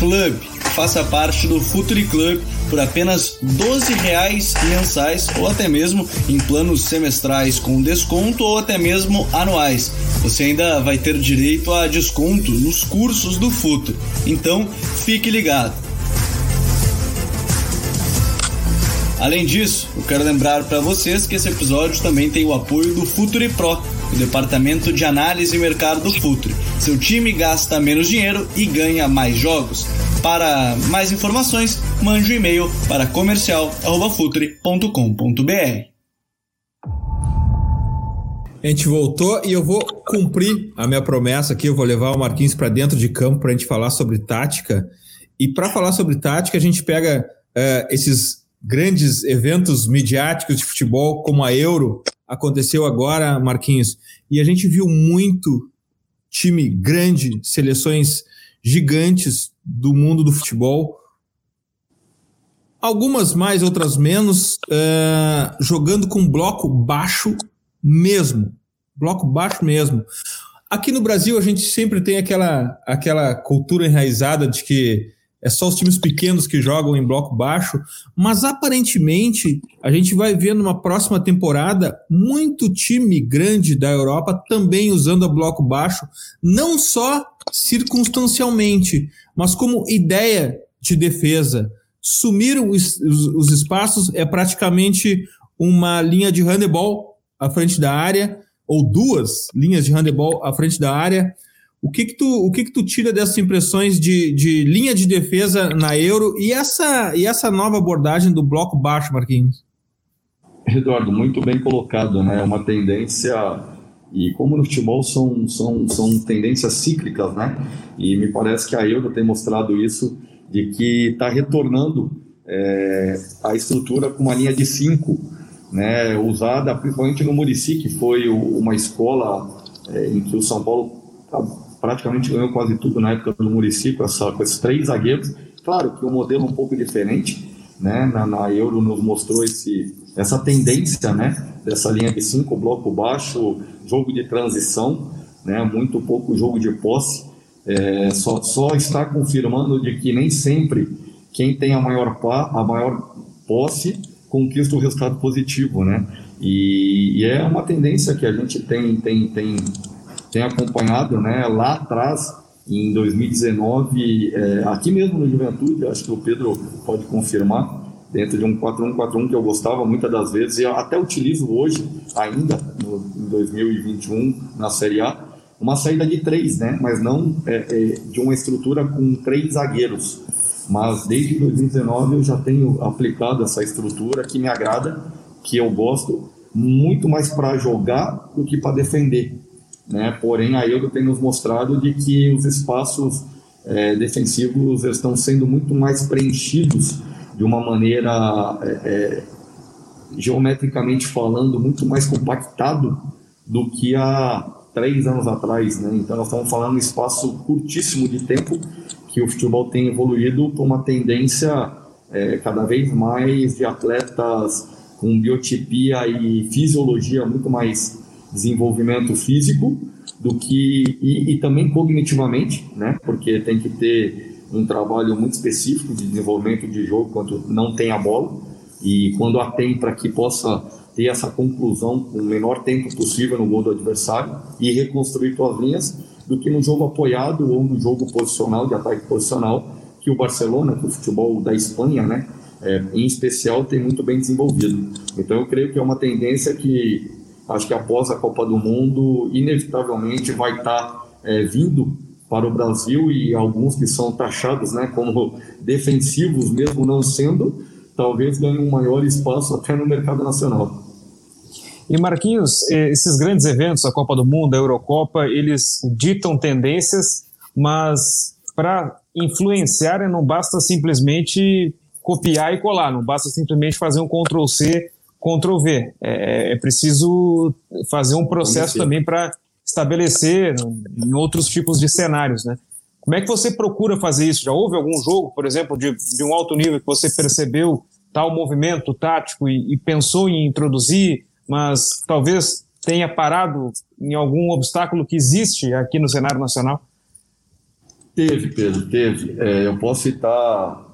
Club, faça parte do Futuri Club por apenas 12 reais mensais ou até mesmo em planos semestrais com desconto ou até mesmo anuais. Você ainda vai ter direito a desconto nos cursos do Futuro. Então, fique ligado. Além disso, eu quero lembrar para vocês que esse episódio também tem o apoio do Futuri Pro, o departamento de análise e mercado do Futuri. Seu time gasta menos dinheiro e ganha mais jogos. Para mais informações, mande um e-mail para comercial@futre.com.br. A gente voltou e eu vou cumprir a minha promessa aqui. Eu vou levar o Marquinhos para dentro de campo para a gente falar sobre tática. E para falar sobre tática, a gente pega uh, esses grandes eventos midiáticos de futebol, como a Euro, aconteceu agora, Marquinhos, e a gente viu muito time grande, seleções gigantes do mundo do futebol. Algumas mais, outras menos, uh, jogando com bloco baixo mesmo. Bloco baixo mesmo. Aqui no Brasil, a gente sempre tem aquela, aquela cultura enraizada de que é só os times pequenos que jogam em bloco baixo, mas aparentemente a gente vai ver numa próxima temporada muito time grande da Europa também usando a bloco baixo, não só circunstancialmente, mas como ideia de defesa. Sumir os, os, os espaços é praticamente uma linha de handebol à frente da área, ou duas linhas de handebol à frente da área o que que tu, o que que tu tira dessas impressões de, de linha de defesa na Euro e essa, e essa nova abordagem do bloco baixo, Marquinhos? Eduardo, muito bem colocado, né? Uma tendência e como no futebol são, são, são tendências cíclicas, né? E me parece que a Euro tem mostrado isso de que está retornando é, a estrutura com uma linha de cinco, né? Usada principalmente no Murici, que foi uma escola é, em que o São Paulo praticamente ganhou quase tudo na época do Muricy com, com esses três zagueiros. Claro que o um modelo um pouco diferente, né? Na, na, Euro nos mostrou esse, essa tendência, né? Dessa linha de cinco, bloco baixo, jogo de transição, né? Muito pouco jogo de posse. É, só, só está confirmando de que nem sempre quem tem a maior, pá, a maior posse conquista o resultado positivo, né? E, e, é uma tendência que a gente tem, tem, tem tem acompanhado, né, lá atrás, em 2019, é, aqui mesmo no Juventude, acho que o Pedro pode confirmar, dentro de um 4-1-4-1 que eu gostava muitas das vezes e até utilizo hoje, ainda, no, em 2021, na Série A, uma saída de três, né? mas não é, é, de uma estrutura com três zagueiros. Mas desde 2019 eu já tenho aplicado essa estrutura que me agrada, que eu gosto, muito mais para jogar do que para defender. Né? Porém, a Euro tem nos mostrado de que os espaços é, defensivos estão sendo muito mais preenchidos de uma maneira é, é, geometricamente falando muito mais compactado do que há três anos atrás, né? Então nós estamos falando um espaço curtíssimo de tempo que o futebol tem evoluído para uma tendência é, cada vez mais de atletas com biotipia e fisiologia muito mais desenvolvimento físico do que e, e, também cognitivamente, né? Porque tem que ter um trabalho muito específico de desenvolvimento de jogo quando não tem a bola e quando a tem para que possa ter essa conclusão com o menor tempo possível no gol do adversário e reconstruir suas linhas do que no jogo apoiado ou no jogo posicional de ataque posicional que o Barcelona, que o futebol da Espanha, né? É, em especial tem muito bem desenvolvido. Então eu creio que é uma tendência que acho que após a Copa do Mundo, inevitavelmente vai estar é, vindo para o Brasil e alguns que são taxados né, como defensivos, mesmo não sendo, talvez ganhem um maior espaço até no mercado nacional. E Marquinhos, esses grandes eventos, a Copa do Mundo, a Eurocopa, eles ditam tendências, mas para influenciar não basta simplesmente copiar e colar, não basta simplesmente fazer um Ctrl C Ctrl V. É, é preciso fazer um processo também para estabelecer em outros tipos de cenários, né? Como é que você procura fazer isso? Já houve algum jogo, por exemplo, de, de um alto nível que você percebeu tal movimento tático e, e pensou em introduzir, mas talvez tenha parado em algum obstáculo que existe aqui no cenário nacional? Teve, Pedro, teve. É, eu posso citar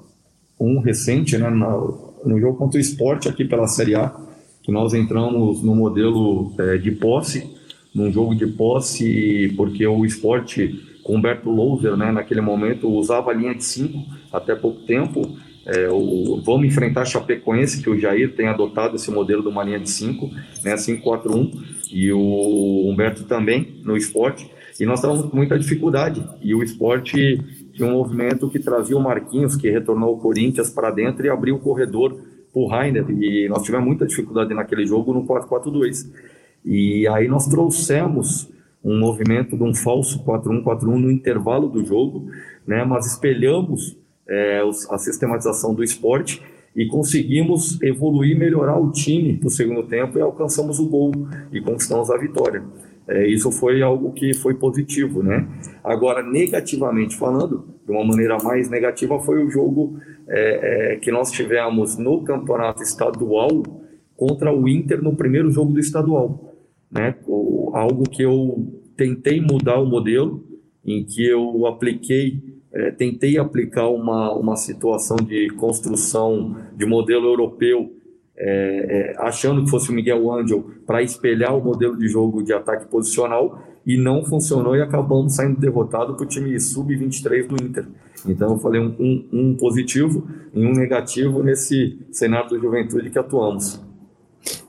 um recente, né, no, no jogo contra o esporte aqui pela Série A, que nós entramos no modelo é, de posse, num jogo de posse, porque o esporte com Humberto Louser, né, naquele momento, usava a linha de 5 até pouco tempo. É, o, vamos enfrentar Chapecoense, que o Jair tem adotado esse modelo de uma linha de 5, né, 5-4-1, e o Humberto também no esporte. E nós estávamos com muita dificuldade. E o esporte tinha um movimento que trazia o Marquinhos, que retornou ao Corinthians para dentro e abriu o corredor para o Rainer. E nós tivemos muita dificuldade naquele jogo no 4-4-2. E aí nós trouxemos um movimento de um falso 4-1-4-1 no intervalo do jogo, né? mas espelhamos é, a sistematização do esporte e conseguimos evoluir, melhorar o time no segundo tempo e alcançamos o gol e conquistamos a vitória. É, isso foi algo que foi positivo, né? Agora, negativamente falando, de uma maneira mais negativa, foi o jogo é, é, que nós tivemos no campeonato estadual contra o Inter no primeiro jogo do estadual, né? O, algo que eu tentei mudar o modelo, em que eu apliquei, é, tentei aplicar uma, uma situação de construção de modelo europeu é, é, achando que fosse o Miguel Angel para espelhar o modelo de jogo de ataque posicional e não funcionou e acabamos saindo derrotado para o time sub-23 do Inter. Então eu falei um, um, um, positivo e um negativo nesse cenário da juventude que atuamos.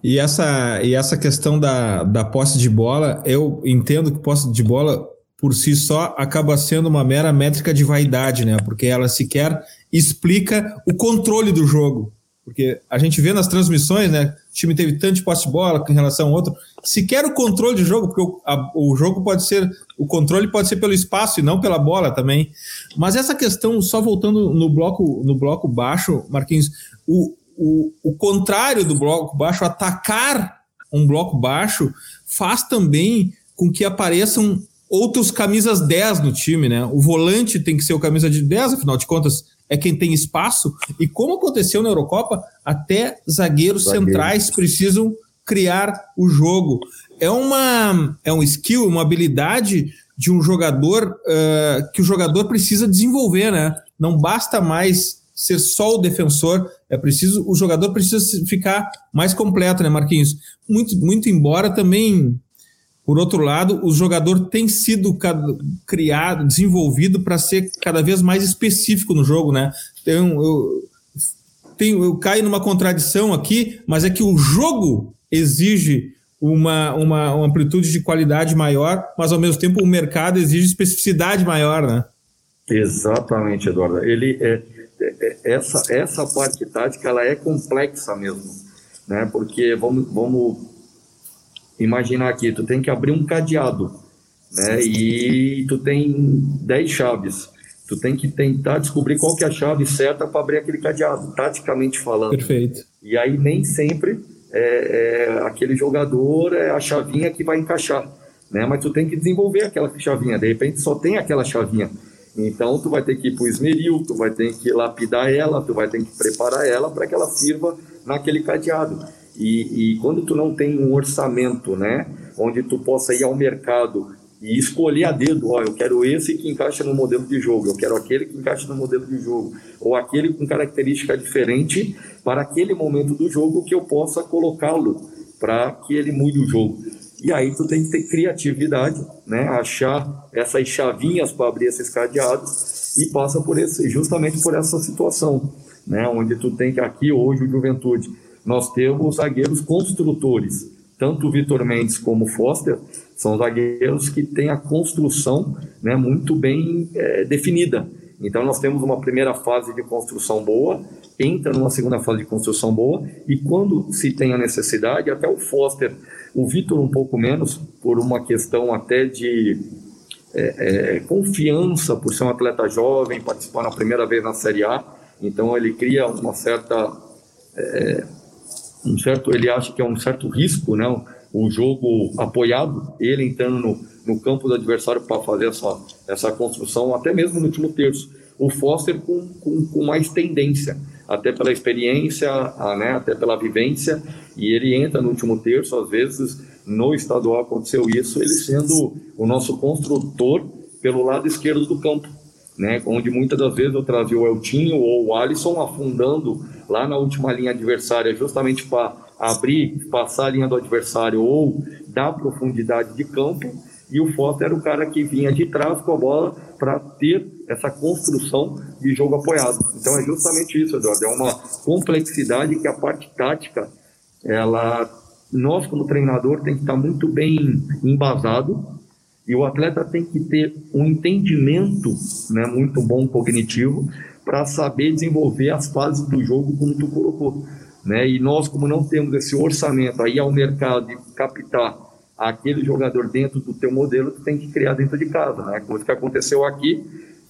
E essa, e essa questão da, da posse de bola, eu entendo que posse de bola por si só acaba sendo uma mera métrica de vaidade, né? Porque ela sequer explica o controle do jogo. Porque a gente vê nas transmissões, né? O time teve tanto posse de bola em relação ao outro. Sequer o controle de jogo, porque o, a, o jogo pode ser. O controle pode ser pelo espaço e não pela bola também. Mas essa questão, só voltando no bloco, no bloco baixo, Marquinhos, o, o, o contrário do bloco baixo, atacar um bloco baixo, faz também com que apareçam outros camisas 10 no time, né? O volante tem que ser o camisa de 10, afinal de contas, é quem tem espaço. E como aconteceu na Eurocopa, até zagueiros Zagueiro. centrais precisam criar o jogo. É, uma, é um skill, uma habilidade de um jogador uh, que o jogador precisa desenvolver, né? Não basta mais ser só o defensor, é preciso, o jogador precisa ficar mais completo, né, Marquinhos? Muito, muito embora também por outro lado, o jogador tem sido criado, desenvolvido para ser cada vez mais específico no jogo, né? Então, eu, tenho, eu caio numa contradição aqui, mas é que o jogo exige uma, uma, uma, amplitude de qualidade maior, mas ao mesmo tempo o mercado exige especificidade maior, né? Exatamente, Eduardo. Ele é, é, é essa essa parte tática ela é complexa mesmo, né? Porque vamos vamos imaginar aqui, tu tem que abrir um cadeado né? E tu tem 10 chaves. Tu tem que tentar descobrir qual que é a chave certa para abrir aquele cadeado, taticamente falando. Perfeito. E aí nem sempre é, é, aquele jogador é a chavinha que vai encaixar, né? Mas tu tem que desenvolver aquela chavinha. De repente só tem aquela chavinha. Então tu vai ter que ir para o esmeril, tu vai ter que lapidar ela, tu vai ter que preparar ela para que ela sirva naquele cadeado. E, e, quando tu não tem um orçamento, né, onde tu possa ir ao mercado e escolher a dedo, ó, eu quero esse que encaixa no modelo de jogo, eu quero aquele que encaixa no modelo de jogo, ou aquele com característica diferente para aquele momento do jogo que eu possa colocá-lo para que ele mude o jogo. E aí tu tem que ter criatividade, né? Achar essas chavinhas para abrir esses cadeados e passa por esse, justamente por essa situação, né? Onde tu tem que aqui hoje o Juventude, nós temos zagueiros construtores, tanto o Vitor Mendes como o Foster são zagueiros que têm a construção, né? Muito bem é, definida. Então nós temos uma primeira fase de construção boa, entra numa segunda fase de construção boa e quando se tem a necessidade, até o Foster o Vitor um pouco menos, por uma questão até de é, é, confiança, por ser um atleta jovem, participar na primeira vez na Série A. Então ele cria uma certa, é, um certo, ele acha que é um certo risco, né? O jogo apoiado, ele entrando no, no campo do adversário para fazer essa, essa construção, até mesmo no último terço. O Foster com, com, com mais tendência até pela experiência, a, né, até pela vivência, e ele entra no último terço, às vezes no estadual aconteceu isso, ele sendo o nosso construtor pelo lado esquerdo do campo, né, onde muitas das vezes eu trazia o Eltinho ou o Alisson afundando lá na última linha adversária, justamente para abrir, passar a linha do adversário ou dar profundidade de campo, e o Foster era o cara que vinha de trás com a bola para ter essa construção de jogo apoiado. Então é justamente isso, Eduardo, é uma complexidade que a parte tática, ela, nós como treinador tem que estar muito bem embasado. E o atleta tem que ter um entendimento né, muito bom cognitivo para saber desenvolver as fases do jogo como tu colocou. Né? E nós, como não temos esse orçamento aí ao mercado e captar aquele jogador dentro do teu modelo, tu tem que criar dentro de casa, né? Coisa que aconteceu aqui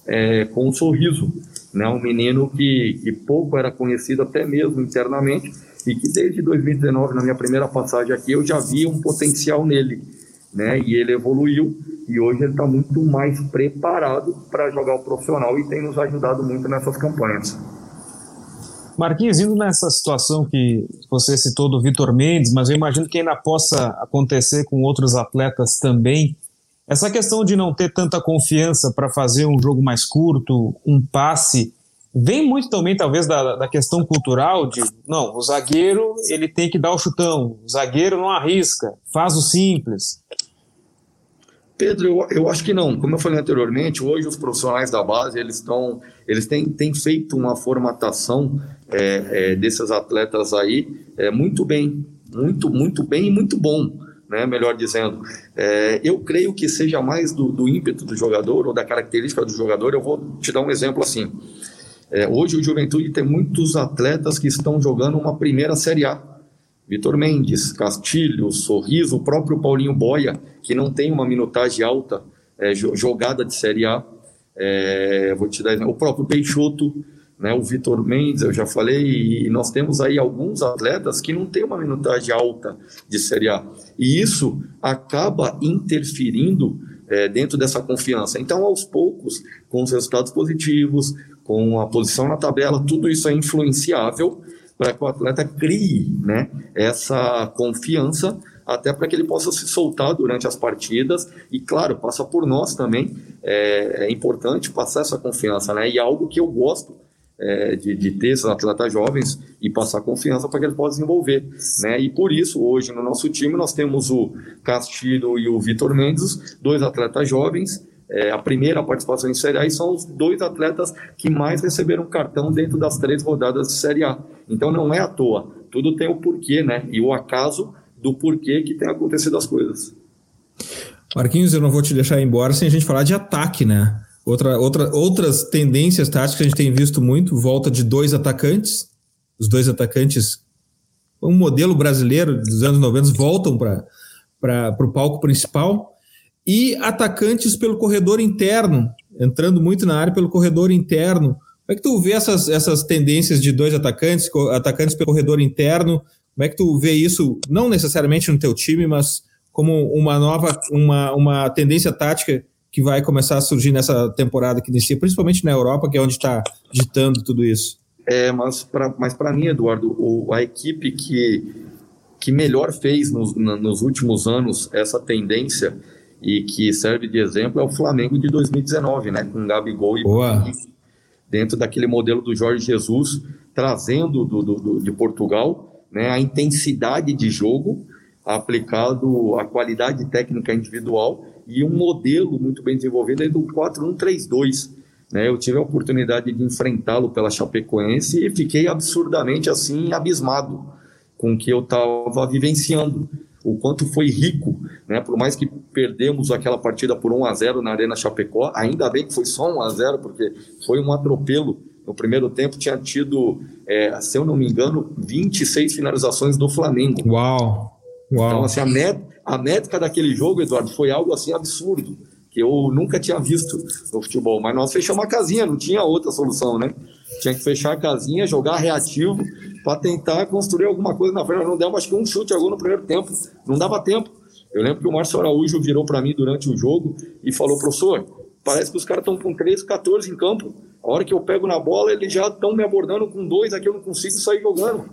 é, com o um Sorriso, né? Um menino que, que pouco era conhecido até mesmo internamente e que desde 2019, na minha primeira passagem aqui, eu já via um potencial nele, né? E ele evoluiu e hoje ele está muito mais preparado para jogar o profissional e tem nos ajudado muito nessas campanhas. Marquinhos, indo nessa situação que você citou do Vitor Mendes, mas eu imagino que ainda possa acontecer com outros atletas também. Essa questão de não ter tanta confiança para fazer um jogo mais curto, um passe, vem muito também, talvez, da, da questão cultural de, não, o zagueiro ele tem que dar o chutão, o zagueiro não arrisca, faz o simples. Pedro, eu, eu acho que não. Como eu falei anteriormente, hoje os profissionais da base eles estão, eles têm, têm feito uma formatação é, é, desses atletas aí é, muito bem, muito, muito bem e muito bom, né? Melhor dizendo, é, eu creio que seja mais do, do, ímpeto do jogador ou da característica do jogador. Eu vou te dar um exemplo assim. É, hoje o Juventude tem muitos atletas que estão jogando uma primeira Série A Vitor Mendes, Castilho, Sorriso, o próprio Paulinho Boia, que não tem uma minutagem alta, é, jogada de Série A. É, vou te dar o próprio Peixoto, né, o Vitor Mendes, eu já falei, e nós temos aí alguns atletas que não têm uma minutagem alta de Série A. E isso acaba interferindo é, dentro dessa confiança. Então, aos poucos, com os resultados positivos, com a posição na tabela, tudo isso é influenciável para que o atleta crie né, essa confiança até para que ele possa se soltar durante as partidas. E claro passa por nós também é, é importante passar essa confiança né? E é algo que eu gosto é, de, de, ter esses atletas jovens e passar confiança para que eles possam desenvolver né? E por isso hoje no nosso time nós temos o Castilho e o Vitor Mendes dois atletas jovens é, a primeira participação em Série A e são os dois atletas que mais receberam cartão dentro das três rodadas de Série A. Então não é à toa, tudo tem o porquê, né? E o acaso do porquê que tem acontecido as coisas. Marquinhos, eu não vou te deixar embora sem a gente falar de ataque, né? Outra, outra, outras tendências táticas que a gente tem visto muito, volta de dois atacantes, os dois atacantes, um modelo brasileiro dos anos 90, voltam para o palco principal e atacantes pelo corredor interno, entrando muito na área pelo corredor interno. Como é que tu vê essas, essas tendências de dois atacantes, atacantes pelo corredor interno? Como é que tu vê isso, não necessariamente no teu time, mas como uma nova, uma, uma tendência tática que vai começar a surgir nessa temporada que inicia, principalmente na Europa, que é onde está ditando tudo isso? É, mas para mas mim, Eduardo, o, a equipe que, que melhor fez nos, na, nos últimos anos essa tendência e que serve de exemplo é o Flamengo de 2019, né? Com Gabigol e Boa. dentro daquele modelo do Jorge Jesus, trazendo do, do, do, de Portugal né, a intensidade de jogo aplicado à qualidade técnica individual e um modelo muito bem desenvolvido é do 4-1-3-2. Né? Eu tive a oportunidade de enfrentá-lo pela Chapecoense e fiquei absurdamente assim abismado com o que eu estava vivenciando o quanto foi rico, né? Por mais que perdemos aquela partida por 1 a 0 na Arena Chapecó, ainda bem que foi só 1 a 0 porque foi um atropelo. No primeiro tempo tinha tido, é, se eu não me engano, 26 finalizações do Flamengo. Uau! Uau. Então, assim, a, met a métrica daquele jogo, Eduardo, foi algo assim absurdo, eu nunca tinha visto no futebol. Mas nós fechamos a casinha, não tinha outra solução, né? Tinha que fechar a casinha, jogar reativo para tentar construir alguma coisa na frente. Não deu, acho que um chute agora no primeiro tempo. Não dava tempo. Eu lembro que o Márcio Araújo virou para mim durante o jogo e falou: professor, parece que os caras estão com 13, 14 em campo. A hora que eu pego na bola, eles já estão me abordando com dois, aqui eu não consigo sair jogando.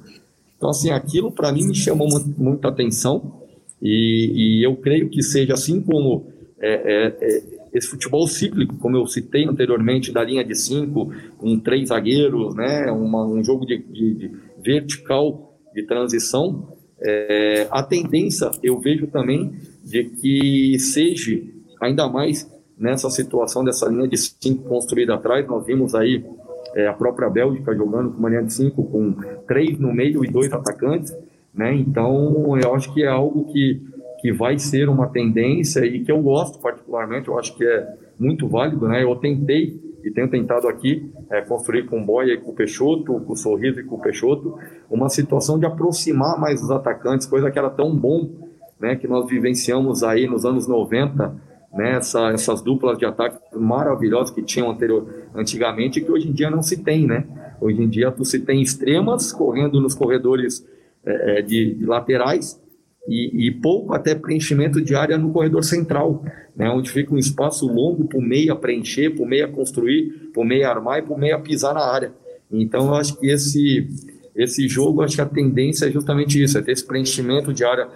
Então, assim, aquilo para mim me chamou muita atenção e, e, eu creio que seja assim como é, é, é, esse futebol cíclico, como eu citei anteriormente, da linha de cinco, com três zagueiros, né, uma, um jogo de, de, de vertical de transição, é, a tendência eu vejo também de que seja ainda mais nessa situação dessa linha de cinco construída atrás. Nós vimos aí é, a própria Bélgica jogando com uma linha de cinco, com três no meio e dois atacantes. Né? Então, eu acho que é algo que que vai ser uma tendência e que eu gosto particularmente, eu acho que é muito válido, né? Eu tentei e tenho tentado aqui é, construir com o Boia e com o Peixoto, com o Sorriso e com o Peixoto, uma situação de aproximar mais os atacantes, coisa que era tão bom, né? Que nós vivenciamos aí nos anos 90, né? Essa, essas duplas de ataque maravilhosas que tinham anterior, antigamente que hoje em dia não se tem, né? Hoje em dia tu se tem extremas correndo nos corredores é, de, de laterais e, e, pouco até preenchimento de área no corredor central, né, onde fica um espaço longo para o meia preencher, para o meia construir, para o meia armar e para o meia pisar na área. Então, eu acho que esse, esse jogo, acho que a tendência é justamente isso, é ter esse preenchimento de área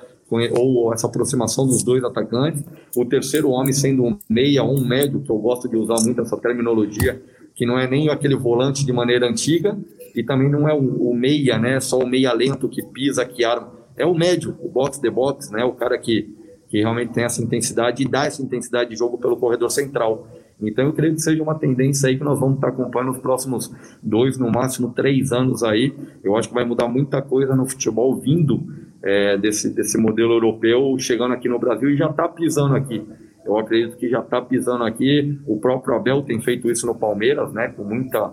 ou essa aproximação dos dois atacantes, o terceiro homem sendo um meia ou um médio, que eu gosto de usar muito essa terminologia, que não é nem aquele volante de maneira antiga, e também não é o, o meia, né, só o meia lento que pisa, que arma, é o médio, o box de box, né? O cara que, que realmente tem essa intensidade e dá essa intensidade de jogo pelo corredor central. Então eu creio que seja uma tendência aí que nós vamos estar acompanhando nos próximos dois, no máximo três anos aí. Eu acho que vai mudar muita coisa no futebol vindo é, desse, desse modelo europeu, chegando aqui no Brasil e já está pisando aqui. Eu acredito que já está pisando aqui. O próprio Abel tem feito isso no Palmeiras, né? Com muita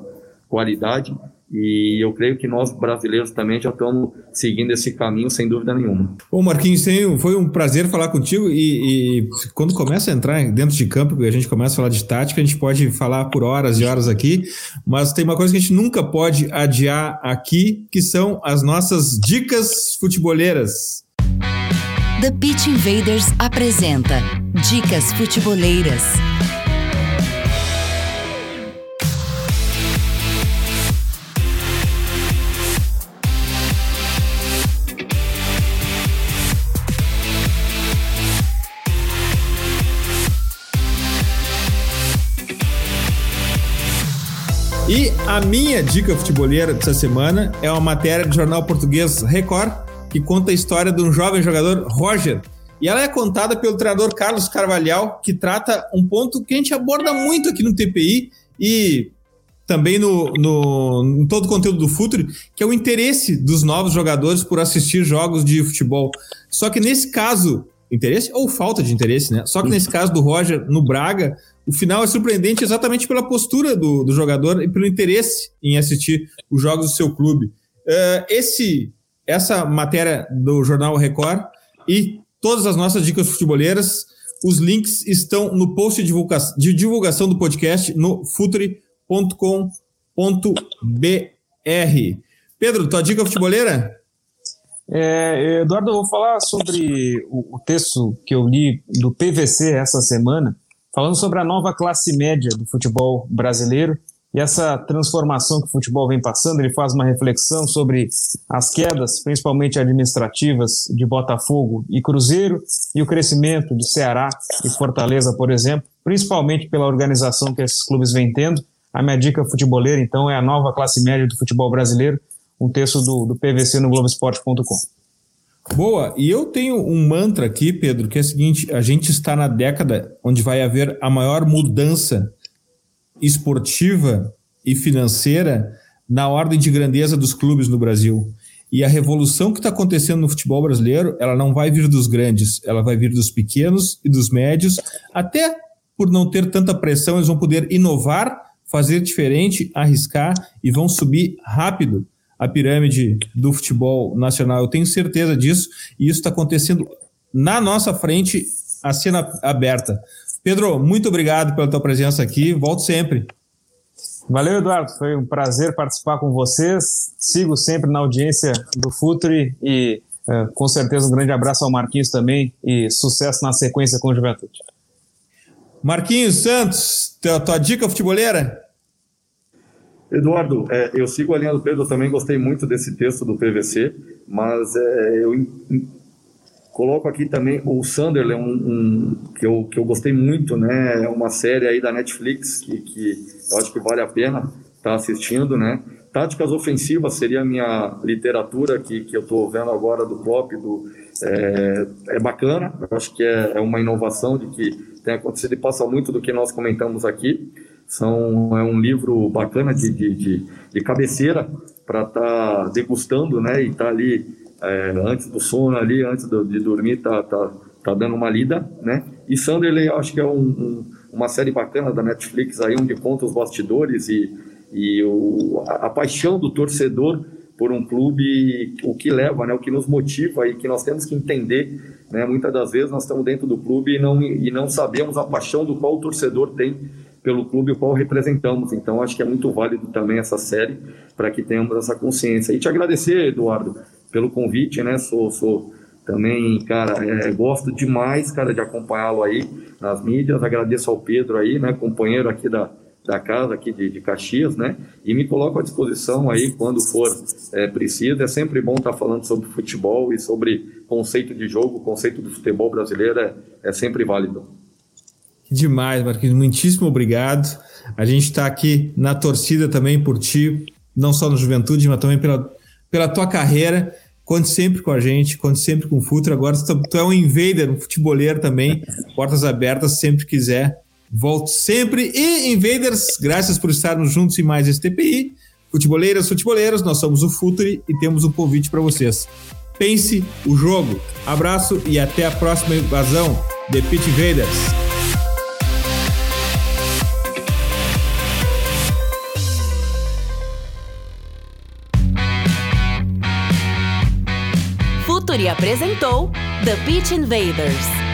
qualidade. E eu creio que nós brasileiros também já estamos seguindo esse caminho sem dúvida nenhuma. Bom, Marquinhos, foi um prazer falar contigo. E, e, quando começa a entrar dentro de campo, e a gente começa a falar de tática, a gente pode falar por horas e horas aqui, mas tem uma coisa que a gente nunca pode adiar aqui, que são as nossas dicas futeboleiras. The Pitch Invaders apresenta Dicas Futeboleiras. E a minha dica futeboleira dessa semana é uma matéria do jornal português Record, que conta a história de um jovem jogador, Roger. E ela é contada pelo treinador Carlos Carvalhal, que trata um ponto que a gente aborda muito aqui no TPI e também no, no, em todo o conteúdo do Futuro, que é o interesse dos novos jogadores por assistir jogos de futebol. Só que nesse caso, interesse ou falta de interesse, né? Só que nesse caso do Roger no Braga, o final é surpreendente exatamente pela postura do, do jogador e pelo interesse em assistir os jogos do seu clube. Uh, esse, essa matéria do Jornal Record e todas as nossas dicas futeboleiras Os links estão no post de divulgação, de divulgação do podcast no futre.com.br. Pedro, tua dica futeboleira? É, Eduardo, eu vou falar sobre o, o texto que eu li do PVC essa semana, falando sobre a nova classe média do futebol brasileiro e essa transformação que o futebol vem passando. Ele faz uma reflexão sobre as quedas, principalmente administrativas, de Botafogo e Cruzeiro, e o crescimento de Ceará e Fortaleza, por exemplo, principalmente pela organização que esses clubes vêm tendo. A minha dica futeboleira, então, é a nova classe média do futebol brasileiro um texto do, do PVC no Globoesporte.com. Boa, e eu tenho um mantra aqui, Pedro, que é o seguinte: a gente está na década onde vai haver a maior mudança esportiva e financeira na ordem de grandeza dos clubes no Brasil. E a revolução que está acontecendo no futebol brasileiro, ela não vai vir dos grandes, ela vai vir dos pequenos e dos médios, até por não ter tanta pressão, eles vão poder inovar, fazer diferente, arriscar e vão subir rápido a pirâmide do futebol nacional. Eu tenho certeza disso e isso está acontecendo na nossa frente, a cena aberta. Pedro, muito obrigado pela tua presença aqui. Volto sempre. Valeu, Eduardo. Foi um prazer participar com vocês. Sigo sempre na audiência do Futre e uh, com certeza um grande abraço ao Marquinhos também e sucesso na sequência com o Juventude. Marquinhos Santos, tua, tua dica futeboleira? Eduardo, é, eu sigo a linha do Pedro, também gostei muito desse texto do PVC, mas é, eu in, in, coloco aqui também o Sunderland, um, um, que, eu, que eu gostei muito, né? É uma série aí da Netflix que, que eu acho que vale a pena estar tá assistindo, né? Táticas ofensivas seria a minha literatura que, que eu estou vendo agora do pop, do, é, é bacana, eu acho que é, é uma inovação de que tem acontecido e passa muito do que nós comentamos aqui. São, é um livro bacana de, de, de, de cabeceira para estar tá degustando, né? E tá ali é, antes do sono, ali antes do, de dormir, tá, tá, tá dando uma lida, né? E Sunderland, acho que é um, um, uma série bacana da Netflix aí, onde conta os bastidores e, e o, a, a paixão do torcedor por um clube, o que leva, né, o que nos motiva e que nós temos que entender, né, muitas das vezes nós estamos dentro do clube e não, e não sabemos a paixão do qual o torcedor tem pelo clube o qual representamos. Então, acho que é muito válido também essa série para que tenhamos essa consciência. E te agradecer, Eduardo, pelo convite, né? Sou, sou também, cara, é, gosto demais, cara, de acompanhá-lo aí nas mídias. Agradeço ao Pedro aí, né, companheiro aqui da, da casa aqui de, de Caxias, né? E me coloco à disposição aí quando for é, preciso. É sempre bom estar falando sobre futebol e sobre conceito de jogo, conceito do futebol brasileiro é, é sempre válido. Demais, Marquinhos. Muitíssimo obrigado. A gente está aqui na torcida também por ti, não só no Juventude, mas também pela, pela tua carreira. Conte sempre com a gente, conte sempre com o Futuro. Agora tu, tu é um invader, um futeboleiro também. Portas abertas, sempre quiser. Volto sempre. E Invaders, graças por estarmos juntos em mais esse TPI. Futeboleiras, futeboleiros, nós somos o Futuro e temos um convite para vocês. Pense o jogo. Abraço e até a próxima invasão de Pit Invaders. Futuri apresentou The Pitch Invaders.